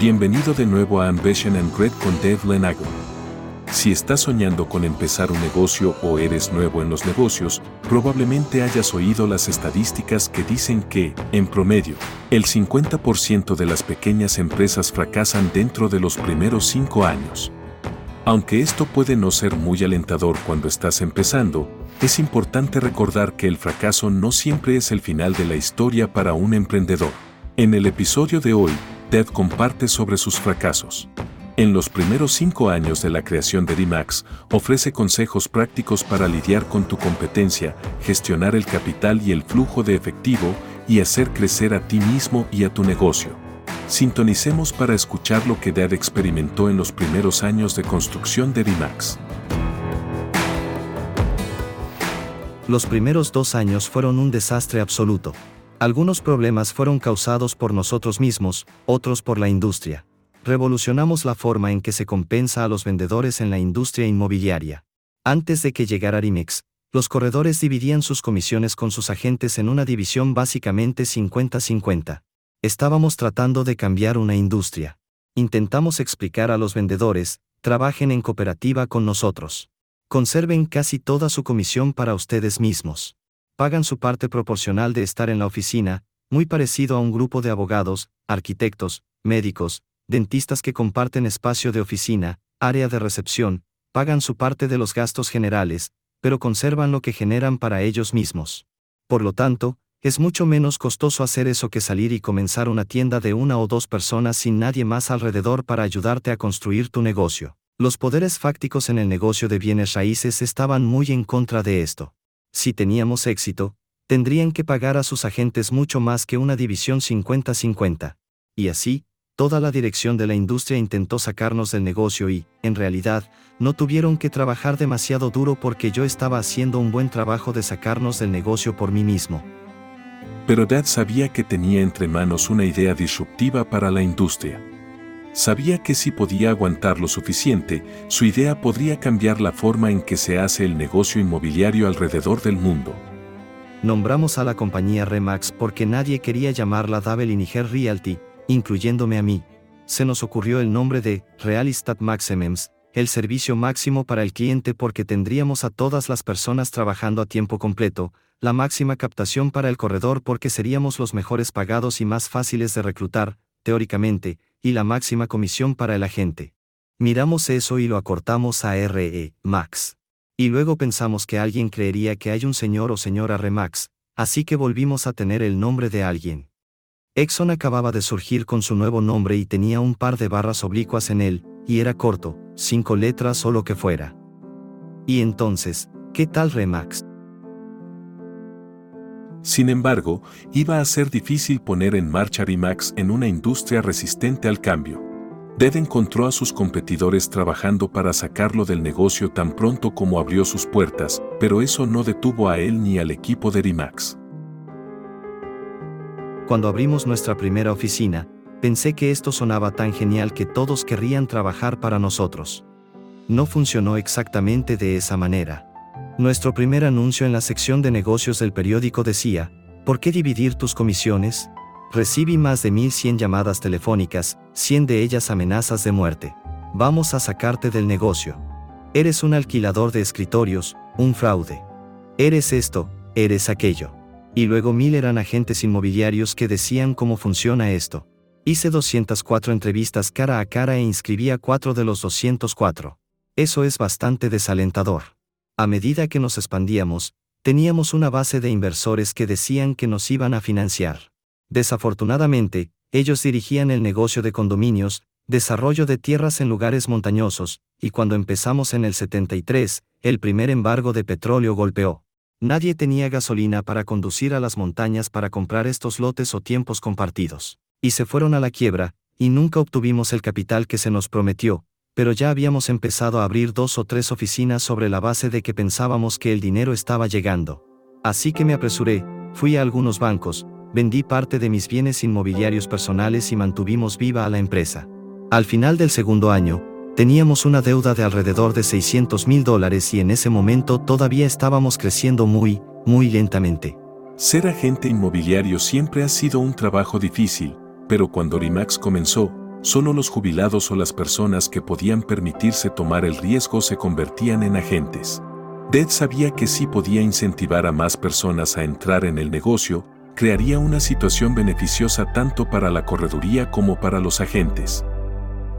Bienvenido de nuevo a Ambition and Great con Dave Lenago. Si estás soñando con empezar un negocio o eres nuevo en los negocios, probablemente hayas oído las estadísticas que dicen que, en promedio, el 50% de las pequeñas empresas fracasan dentro de los primeros 5 años. Aunque esto puede no ser muy alentador cuando estás empezando, es importante recordar que el fracaso no siempre es el final de la historia para un emprendedor. En el episodio de hoy, Ted comparte sobre sus fracasos. En los primeros cinco años de la creación de DMAX, ofrece consejos prácticos para lidiar con tu competencia, gestionar el capital y el flujo de efectivo y hacer crecer a ti mismo y a tu negocio. Sintonicemos para escuchar lo que Dad experimentó en los primeros años de construcción de DMAX. Los primeros dos años fueron un desastre absoluto. Algunos problemas fueron causados por nosotros mismos, otros por la industria. Revolucionamos la forma en que se compensa a los vendedores en la industria inmobiliaria. Antes de que llegara Rimex, los corredores dividían sus comisiones con sus agentes en una división básicamente 50-50. Estábamos tratando de cambiar una industria. Intentamos explicar a los vendedores, trabajen en cooperativa con nosotros. Conserven casi toda su comisión para ustedes mismos. Pagan su parte proporcional de estar en la oficina, muy parecido a un grupo de abogados, arquitectos, médicos, dentistas que comparten espacio de oficina, área de recepción, pagan su parte de los gastos generales, pero conservan lo que generan para ellos mismos. Por lo tanto, es mucho menos costoso hacer eso que salir y comenzar una tienda de una o dos personas sin nadie más alrededor para ayudarte a construir tu negocio. Los poderes fácticos en el negocio de bienes raíces estaban muy en contra de esto. Si teníamos éxito, tendrían que pagar a sus agentes mucho más que una división 50-50. Y así, toda la dirección de la industria intentó sacarnos del negocio y, en realidad, no tuvieron que trabajar demasiado duro porque yo estaba haciendo un buen trabajo de sacarnos del negocio por mí mismo pero Dad sabía que tenía entre manos una idea disruptiva para la industria. Sabía que si podía aguantar lo suficiente, su idea podría cambiar la forma en que se hace el negocio inmobiliario alrededor del mundo. Nombramos a la compañía Remax porque nadie quería llamarla Dabel Realty, incluyéndome a mí. Se nos ocurrió el nombre de Realistat Maximems, el servicio máximo para el cliente porque tendríamos a todas las personas trabajando a tiempo completo, la máxima captación para el corredor porque seríamos los mejores pagados y más fáciles de reclutar, teóricamente, y la máxima comisión para el agente. Miramos eso y lo acortamos a RE, Max. Y luego pensamos que alguien creería que hay un señor o señora Remax, así que volvimos a tener el nombre de alguien. Exxon acababa de surgir con su nuevo nombre y tenía un par de barras oblicuas en él, y era corto, cinco letras o lo que fuera. Y entonces, ¿qué tal Remax? Sin embargo, iba a ser difícil poner en marcha Rimax en una industria resistente al cambio. Ded encontró a sus competidores trabajando para sacarlo del negocio tan pronto como abrió sus puertas, pero eso no detuvo a él ni al equipo de Rimax. Cuando abrimos nuestra primera oficina, pensé que esto sonaba tan genial que todos querrían trabajar para nosotros. No funcionó exactamente de esa manera. Nuestro primer anuncio en la sección de negocios del periódico decía, ¿por qué dividir tus comisiones? Recibí más de 1100 llamadas telefónicas, 100 de ellas amenazas de muerte. Vamos a sacarte del negocio. Eres un alquilador de escritorios, un fraude. Eres esto, eres aquello. Y luego mil eran agentes inmobiliarios que decían cómo funciona esto. Hice 204 entrevistas cara a cara e inscribí a 4 de los 204. Eso es bastante desalentador. A medida que nos expandíamos, teníamos una base de inversores que decían que nos iban a financiar. Desafortunadamente, ellos dirigían el negocio de condominios, desarrollo de tierras en lugares montañosos, y cuando empezamos en el 73, el primer embargo de petróleo golpeó. Nadie tenía gasolina para conducir a las montañas para comprar estos lotes o tiempos compartidos. Y se fueron a la quiebra, y nunca obtuvimos el capital que se nos prometió, pero ya habíamos empezado a abrir dos o tres oficinas sobre la base de que pensábamos que el dinero estaba llegando. Así que me apresuré, fui a algunos bancos, vendí parte de mis bienes inmobiliarios personales y mantuvimos viva a la empresa. Al final del segundo año, teníamos una deuda de alrededor de 600 mil dólares y en ese momento todavía estábamos creciendo muy, muy lentamente. Ser agente inmobiliario siempre ha sido un trabajo difícil, pero cuando Rimax comenzó, solo los jubilados o las personas que podían permitirse tomar el riesgo se convertían en agentes. Dead sabía que si podía incentivar a más personas a entrar en el negocio, crearía una situación beneficiosa tanto para la correduría como para los agentes.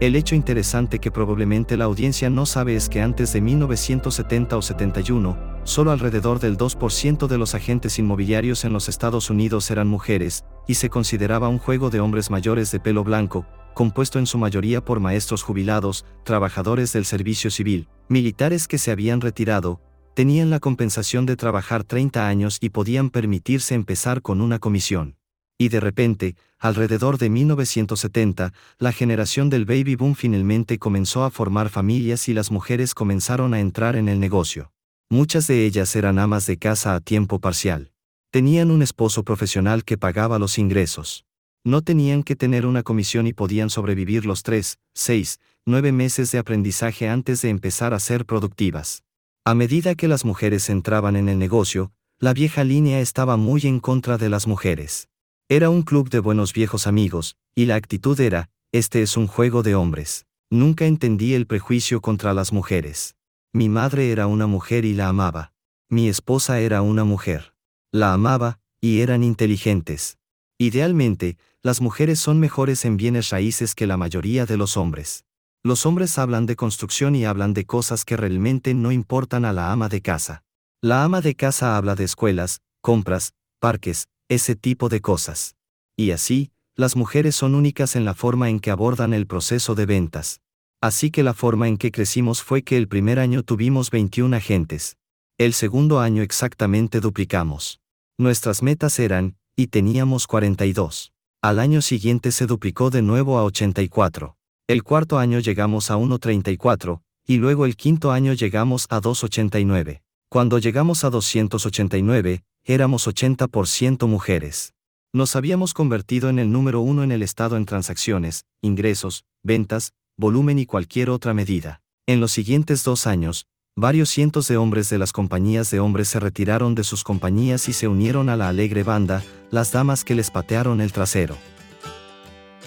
El hecho interesante que probablemente la audiencia no sabe es que antes de 1970 o 71, solo alrededor del 2% de los agentes inmobiliarios en los Estados Unidos eran mujeres, y se consideraba un juego de hombres mayores de pelo blanco, compuesto en su mayoría por maestros jubilados, trabajadores del servicio civil, militares que se habían retirado, tenían la compensación de trabajar 30 años y podían permitirse empezar con una comisión y de repente, alrededor de 1970, la generación del baby boom finalmente comenzó a formar familias y las mujeres comenzaron a entrar en el negocio. Muchas de ellas eran amas de casa a tiempo parcial. Tenían un esposo profesional que pagaba los ingresos. No tenían que tener una comisión y podían sobrevivir los tres, seis, nueve meses de aprendizaje antes de empezar a ser productivas. A medida que las mujeres entraban en el negocio, la vieja línea estaba muy en contra de las mujeres. Era un club de buenos viejos amigos, y la actitud era, este es un juego de hombres. Nunca entendí el prejuicio contra las mujeres. Mi madre era una mujer y la amaba. Mi esposa era una mujer. La amaba, y eran inteligentes. Idealmente, las mujeres son mejores en bienes raíces que la mayoría de los hombres. Los hombres hablan de construcción y hablan de cosas que realmente no importan a la ama de casa. La ama de casa habla de escuelas, compras, parques, ese tipo de cosas. Y así, las mujeres son únicas en la forma en que abordan el proceso de ventas. Así que la forma en que crecimos fue que el primer año tuvimos 21 agentes. El segundo año exactamente duplicamos. Nuestras metas eran, y teníamos 42. Al año siguiente se duplicó de nuevo a 84. El cuarto año llegamos a 1.34, y luego el quinto año llegamos a 2.89. Cuando llegamos a 289, éramos 80% mujeres. Nos habíamos convertido en el número uno en el estado en transacciones, ingresos, ventas, volumen y cualquier otra medida. En los siguientes dos años, varios cientos de hombres de las compañías de hombres se retiraron de sus compañías y se unieron a la alegre banda, las damas que les patearon el trasero.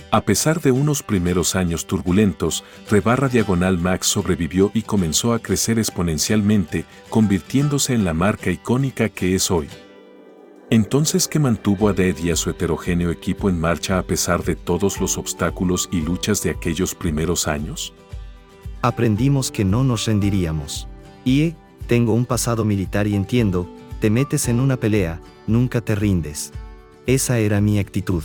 A pesar de unos primeros años turbulentos, Rebarra Diagonal Max sobrevivió y comenzó a crecer exponencialmente, convirtiéndose en la marca icónica que es hoy. Entonces, ¿qué mantuvo a Dead y a su heterogéneo equipo en marcha a pesar de todos los obstáculos y luchas de aquellos primeros años? Aprendimos que no nos rendiríamos. Y, tengo un pasado militar y entiendo, te metes en una pelea, nunca te rindes. Esa era mi actitud.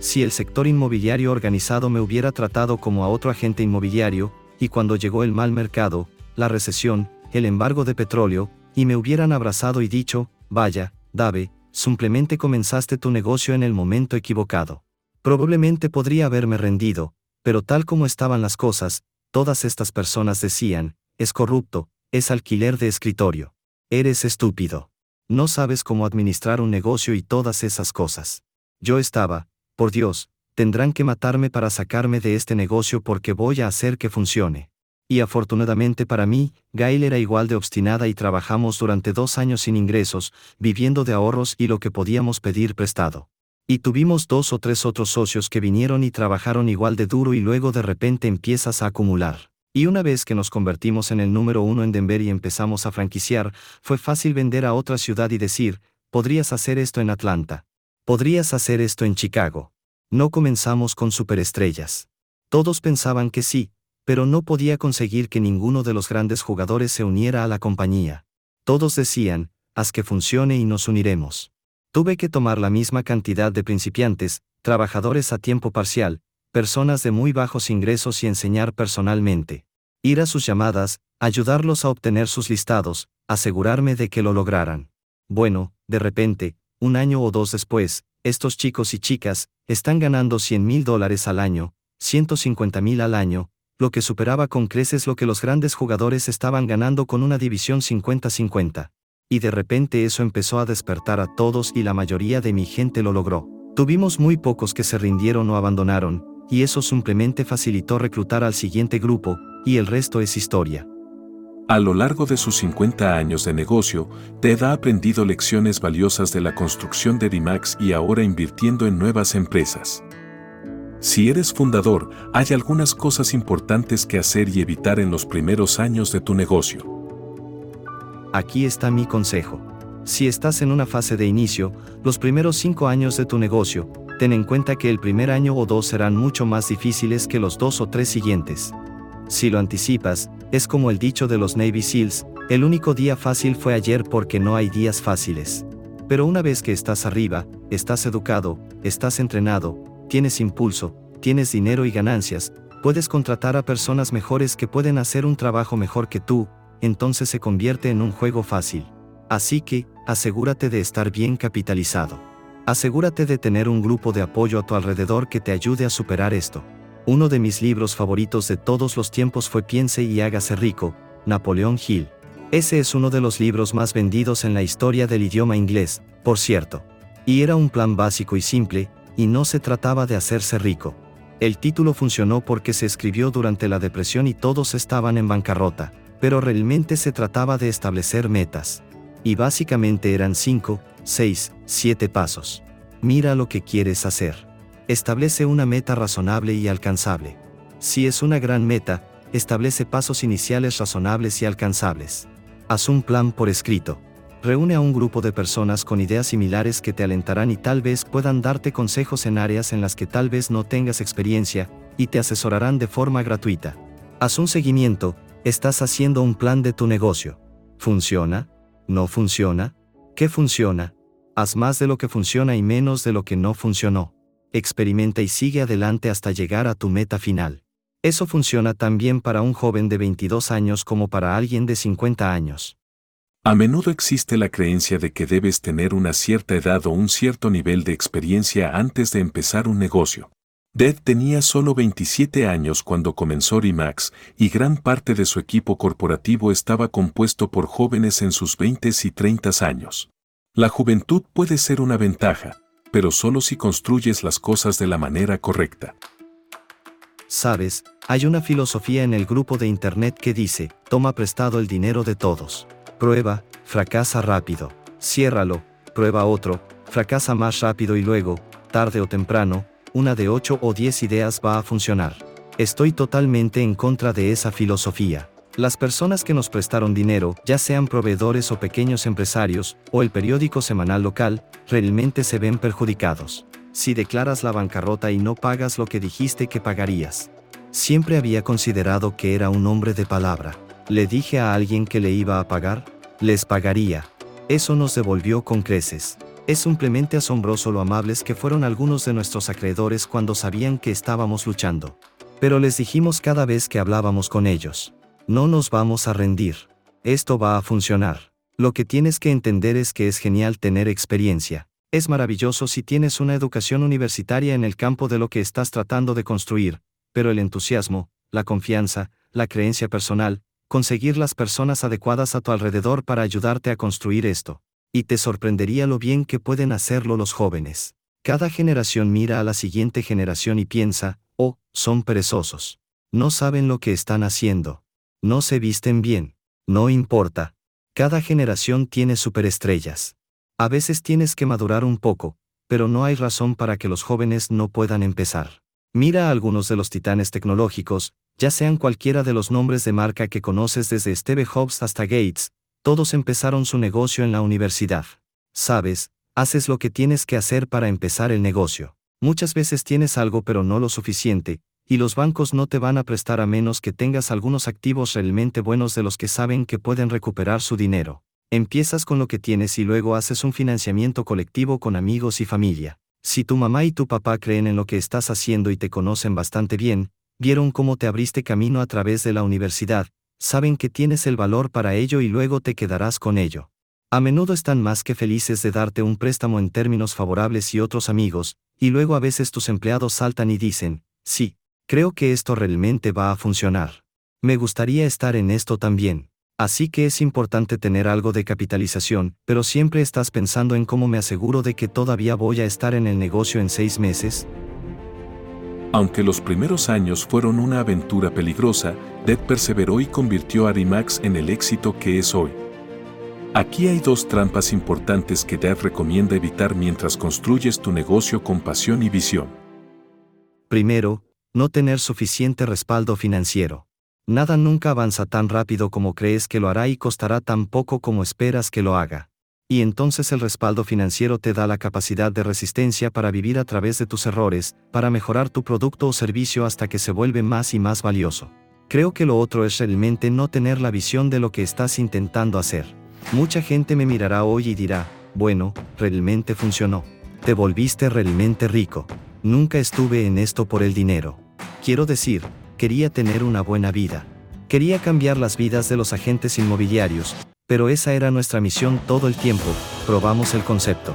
Si el sector inmobiliario organizado me hubiera tratado como a otro agente inmobiliario, y cuando llegó el mal mercado, la recesión, el embargo de petróleo, y me hubieran abrazado y dicho, vaya, Dave, simplemente comenzaste tu negocio en el momento equivocado. Probablemente podría haberme rendido, pero tal como estaban las cosas, todas estas personas decían, es corrupto, es alquiler de escritorio. Eres estúpido. No sabes cómo administrar un negocio y todas esas cosas. Yo estaba, por Dios, tendrán que matarme para sacarme de este negocio porque voy a hacer que funcione. Y afortunadamente para mí, Gail era igual de obstinada y trabajamos durante dos años sin ingresos, viviendo de ahorros y lo que podíamos pedir prestado. Y tuvimos dos o tres otros socios que vinieron y trabajaron igual de duro y luego de repente empiezas a acumular. Y una vez que nos convertimos en el número uno en Denver y empezamos a franquiciar, fue fácil vender a otra ciudad y decir, podrías hacer esto en Atlanta. Podrías hacer esto en Chicago. No comenzamos con superestrellas. Todos pensaban que sí, pero no podía conseguir que ninguno de los grandes jugadores se uniera a la compañía. Todos decían, haz que funcione y nos uniremos. Tuve que tomar la misma cantidad de principiantes, trabajadores a tiempo parcial, personas de muy bajos ingresos y enseñar personalmente. Ir a sus llamadas, ayudarlos a obtener sus listados, asegurarme de que lo lograran. Bueno, de repente, un año o dos después, estos chicos y chicas, están ganando 100 mil dólares al año, 150 mil al año, lo que superaba con creces lo que los grandes jugadores estaban ganando con una división 50-50. Y de repente eso empezó a despertar a todos y la mayoría de mi gente lo logró. Tuvimos muy pocos que se rindieron o abandonaron, y eso simplemente facilitó reclutar al siguiente grupo, y el resto es historia. A lo largo de sus 50 años de negocio, Ted ha aprendido lecciones valiosas de la construcción de DIMAX y ahora invirtiendo en nuevas empresas. Si eres fundador, hay algunas cosas importantes que hacer y evitar en los primeros años de tu negocio. Aquí está mi consejo. Si estás en una fase de inicio, los primeros cinco años de tu negocio, ten en cuenta que el primer año o dos serán mucho más difíciles que los dos o tres siguientes. Si lo anticipas, es como el dicho de los Navy SEALs, el único día fácil fue ayer porque no hay días fáciles. Pero una vez que estás arriba, estás educado, estás entrenado, tienes impulso, tienes dinero y ganancias, puedes contratar a personas mejores que pueden hacer un trabajo mejor que tú, entonces se convierte en un juego fácil. Así que, asegúrate de estar bien capitalizado. Asegúrate de tener un grupo de apoyo a tu alrededor que te ayude a superar esto. Uno de mis libros favoritos de todos los tiempos fue Piense y hágase rico, Napoleón Hill. Ese es uno de los libros más vendidos en la historia del idioma inglés, por cierto. Y era un plan básico y simple, y no se trataba de hacerse rico. El título funcionó porque se escribió durante la depresión y todos estaban en bancarrota, pero realmente se trataba de establecer metas. Y básicamente eran 5, 6, 7 pasos. Mira lo que quieres hacer. Establece una meta razonable y alcanzable. Si es una gran meta, establece pasos iniciales razonables y alcanzables. Haz un plan por escrito. Reúne a un grupo de personas con ideas similares que te alentarán y tal vez puedan darte consejos en áreas en las que tal vez no tengas experiencia, y te asesorarán de forma gratuita. Haz un seguimiento, estás haciendo un plan de tu negocio. ¿Funciona? ¿No funciona? ¿Qué funciona? Haz más de lo que funciona y menos de lo que no funcionó. Experimenta y sigue adelante hasta llegar a tu meta final. Eso funciona tan bien para un joven de 22 años como para alguien de 50 años. A menudo existe la creencia de que debes tener una cierta edad o un cierto nivel de experiencia antes de empezar un negocio. Dead tenía solo 27 años cuando comenzó Rimax y gran parte de su equipo corporativo estaba compuesto por jóvenes en sus 20 y 30 años. La juventud puede ser una ventaja, pero solo si construyes las cosas de la manera correcta. Sabes, hay una filosofía en el grupo de Internet que dice, toma prestado el dinero de todos. Prueba, fracasa rápido. Ciérralo, prueba otro, fracasa más rápido y luego, tarde o temprano, una de ocho o diez ideas va a funcionar. Estoy totalmente en contra de esa filosofía. Las personas que nos prestaron dinero, ya sean proveedores o pequeños empresarios, o el periódico semanal local, realmente se ven perjudicados. Si declaras la bancarrota y no pagas lo que dijiste que pagarías. Siempre había considerado que era un hombre de palabra. Le dije a alguien que le iba a pagar, les pagaría. Eso nos devolvió con creces. Es simplemente asombroso lo amables que fueron algunos de nuestros acreedores cuando sabían que estábamos luchando. Pero les dijimos cada vez que hablábamos con ellos, no nos vamos a rendir. Esto va a funcionar. Lo que tienes que entender es que es genial tener experiencia. Es maravilloso si tienes una educación universitaria en el campo de lo que estás tratando de construir, pero el entusiasmo, la confianza, la creencia personal, conseguir las personas adecuadas a tu alrededor para ayudarte a construir esto. Y te sorprendería lo bien que pueden hacerlo los jóvenes. Cada generación mira a la siguiente generación y piensa, oh, son perezosos. No saben lo que están haciendo. No se visten bien. No importa. Cada generación tiene superestrellas. A veces tienes que madurar un poco, pero no hay razón para que los jóvenes no puedan empezar. Mira a algunos de los titanes tecnológicos, ya sean cualquiera de los nombres de marca que conoces desde Steve Jobs hasta Gates, todos empezaron su negocio en la universidad. Sabes, haces lo que tienes que hacer para empezar el negocio. Muchas veces tienes algo pero no lo suficiente, y los bancos no te van a prestar a menos que tengas algunos activos realmente buenos de los que saben que pueden recuperar su dinero. Empiezas con lo que tienes y luego haces un financiamiento colectivo con amigos y familia. Si tu mamá y tu papá creen en lo que estás haciendo y te conocen bastante bien, vieron cómo te abriste camino a través de la universidad, saben que tienes el valor para ello y luego te quedarás con ello. A menudo están más que felices de darte un préstamo en términos favorables y otros amigos, y luego a veces tus empleados saltan y dicen, sí, creo que esto realmente va a funcionar. Me gustaría estar en esto también. Así que es importante tener algo de capitalización, pero siempre estás pensando en cómo me aseguro de que todavía voy a estar en el negocio en seis meses, aunque los primeros años fueron una aventura peligrosa, Dead perseveró y convirtió a Rimax en el éxito que es hoy. Aquí hay dos trampas importantes que Dead recomienda evitar mientras construyes tu negocio con pasión y visión. Primero, no tener suficiente respaldo financiero. Nada nunca avanza tan rápido como crees que lo hará y costará tan poco como esperas que lo haga. Y entonces el respaldo financiero te da la capacidad de resistencia para vivir a través de tus errores, para mejorar tu producto o servicio hasta que se vuelve más y más valioso. Creo que lo otro es realmente no tener la visión de lo que estás intentando hacer. Mucha gente me mirará hoy y dirá, bueno, realmente funcionó. Te volviste realmente rico. Nunca estuve en esto por el dinero. Quiero decir, quería tener una buena vida. Quería cambiar las vidas de los agentes inmobiliarios, pero esa era nuestra misión todo el tiempo, probamos el concepto.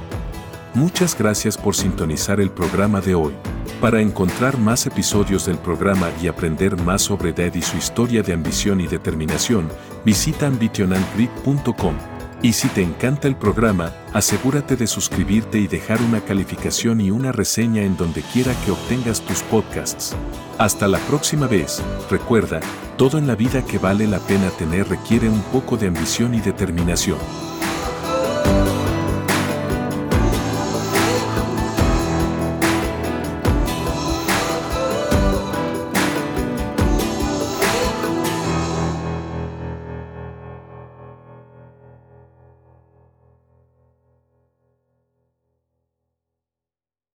Muchas gracias por sintonizar el programa de hoy. Para encontrar más episodios del programa y aprender más sobre Dad y su historia de ambición y determinación, visita ambitionalgrid.com. Y si te encanta el programa, asegúrate de suscribirte y dejar una calificación y una reseña en donde quiera que obtengas tus podcasts. Hasta la próxima vez, recuerda, todo en la vida que vale la pena tener requiere un poco de ambición y determinación.